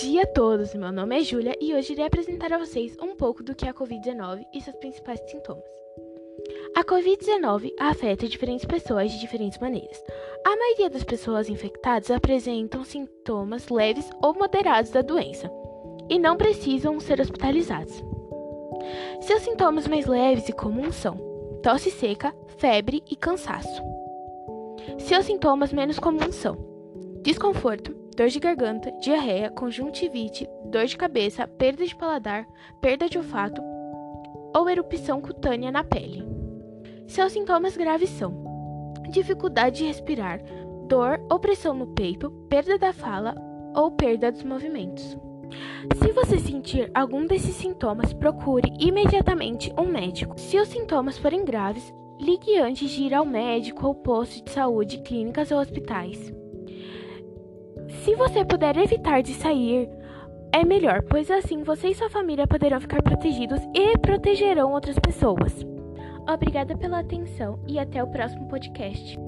dia a todos! Meu nome é Júlia e hoje irei apresentar a vocês um pouco do que é a Covid-19 e seus principais sintomas. A Covid-19 afeta diferentes pessoas de diferentes maneiras. A maioria das pessoas infectadas apresentam sintomas leves ou moderados da doença e não precisam ser hospitalizados. Seus sintomas mais leves e comuns são tosse seca, febre e cansaço. Seus sintomas menos comuns são desconforto, dor de garganta, diarreia, conjuntivite, dor de cabeça, perda de paladar, perda de olfato ou erupção cutânea na pele. Seus sintomas graves são dificuldade de respirar, dor ou pressão no peito, perda da fala ou perda dos movimentos. Se você sentir algum desses sintomas, procure imediatamente um médico. Se os sintomas forem graves, ligue antes de ir ao médico ou posto de saúde, clínicas ou hospitais. Se você puder evitar de sair, é melhor, pois assim você e sua família poderão ficar protegidos e protegerão outras pessoas. Obrigada pela atenção e até o próximo podcast.